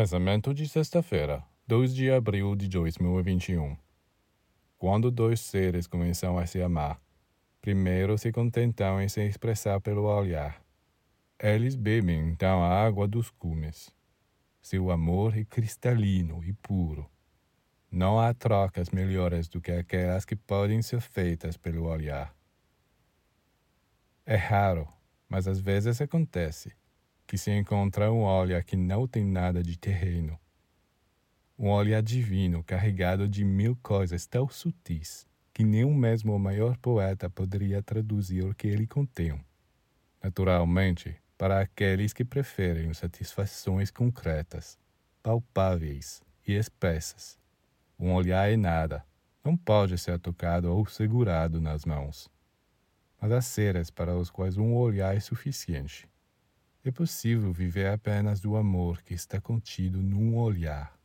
Pensamento de sexta-feira, 2 de abril de 2021. Quando dois seres começam a se amar, primeiro se contentam em se expressar pelo olhar. Eles bebem então a água dos cumes. Seu amor é cristalino e puro. Não há trocas melhores do que aquelas que podem ser feitas pelo olhar. É raro, mas às vezes acontece que se encontra um olhar que não tem nada de terreno. Um olhar divino carregado de mil coisas tão sutis que nem mesmo o maior poeta poderia traduzir o que ele contém. Naturalmente, para aqueles que preferem satisfações concretas, palpáveis e expressas, um olhar é nada, não pode ser tocado ou segurado nas mãos. Mas há seres para os quais um olhar é suficiente é possível viver apenas do amor que está contido num olhar.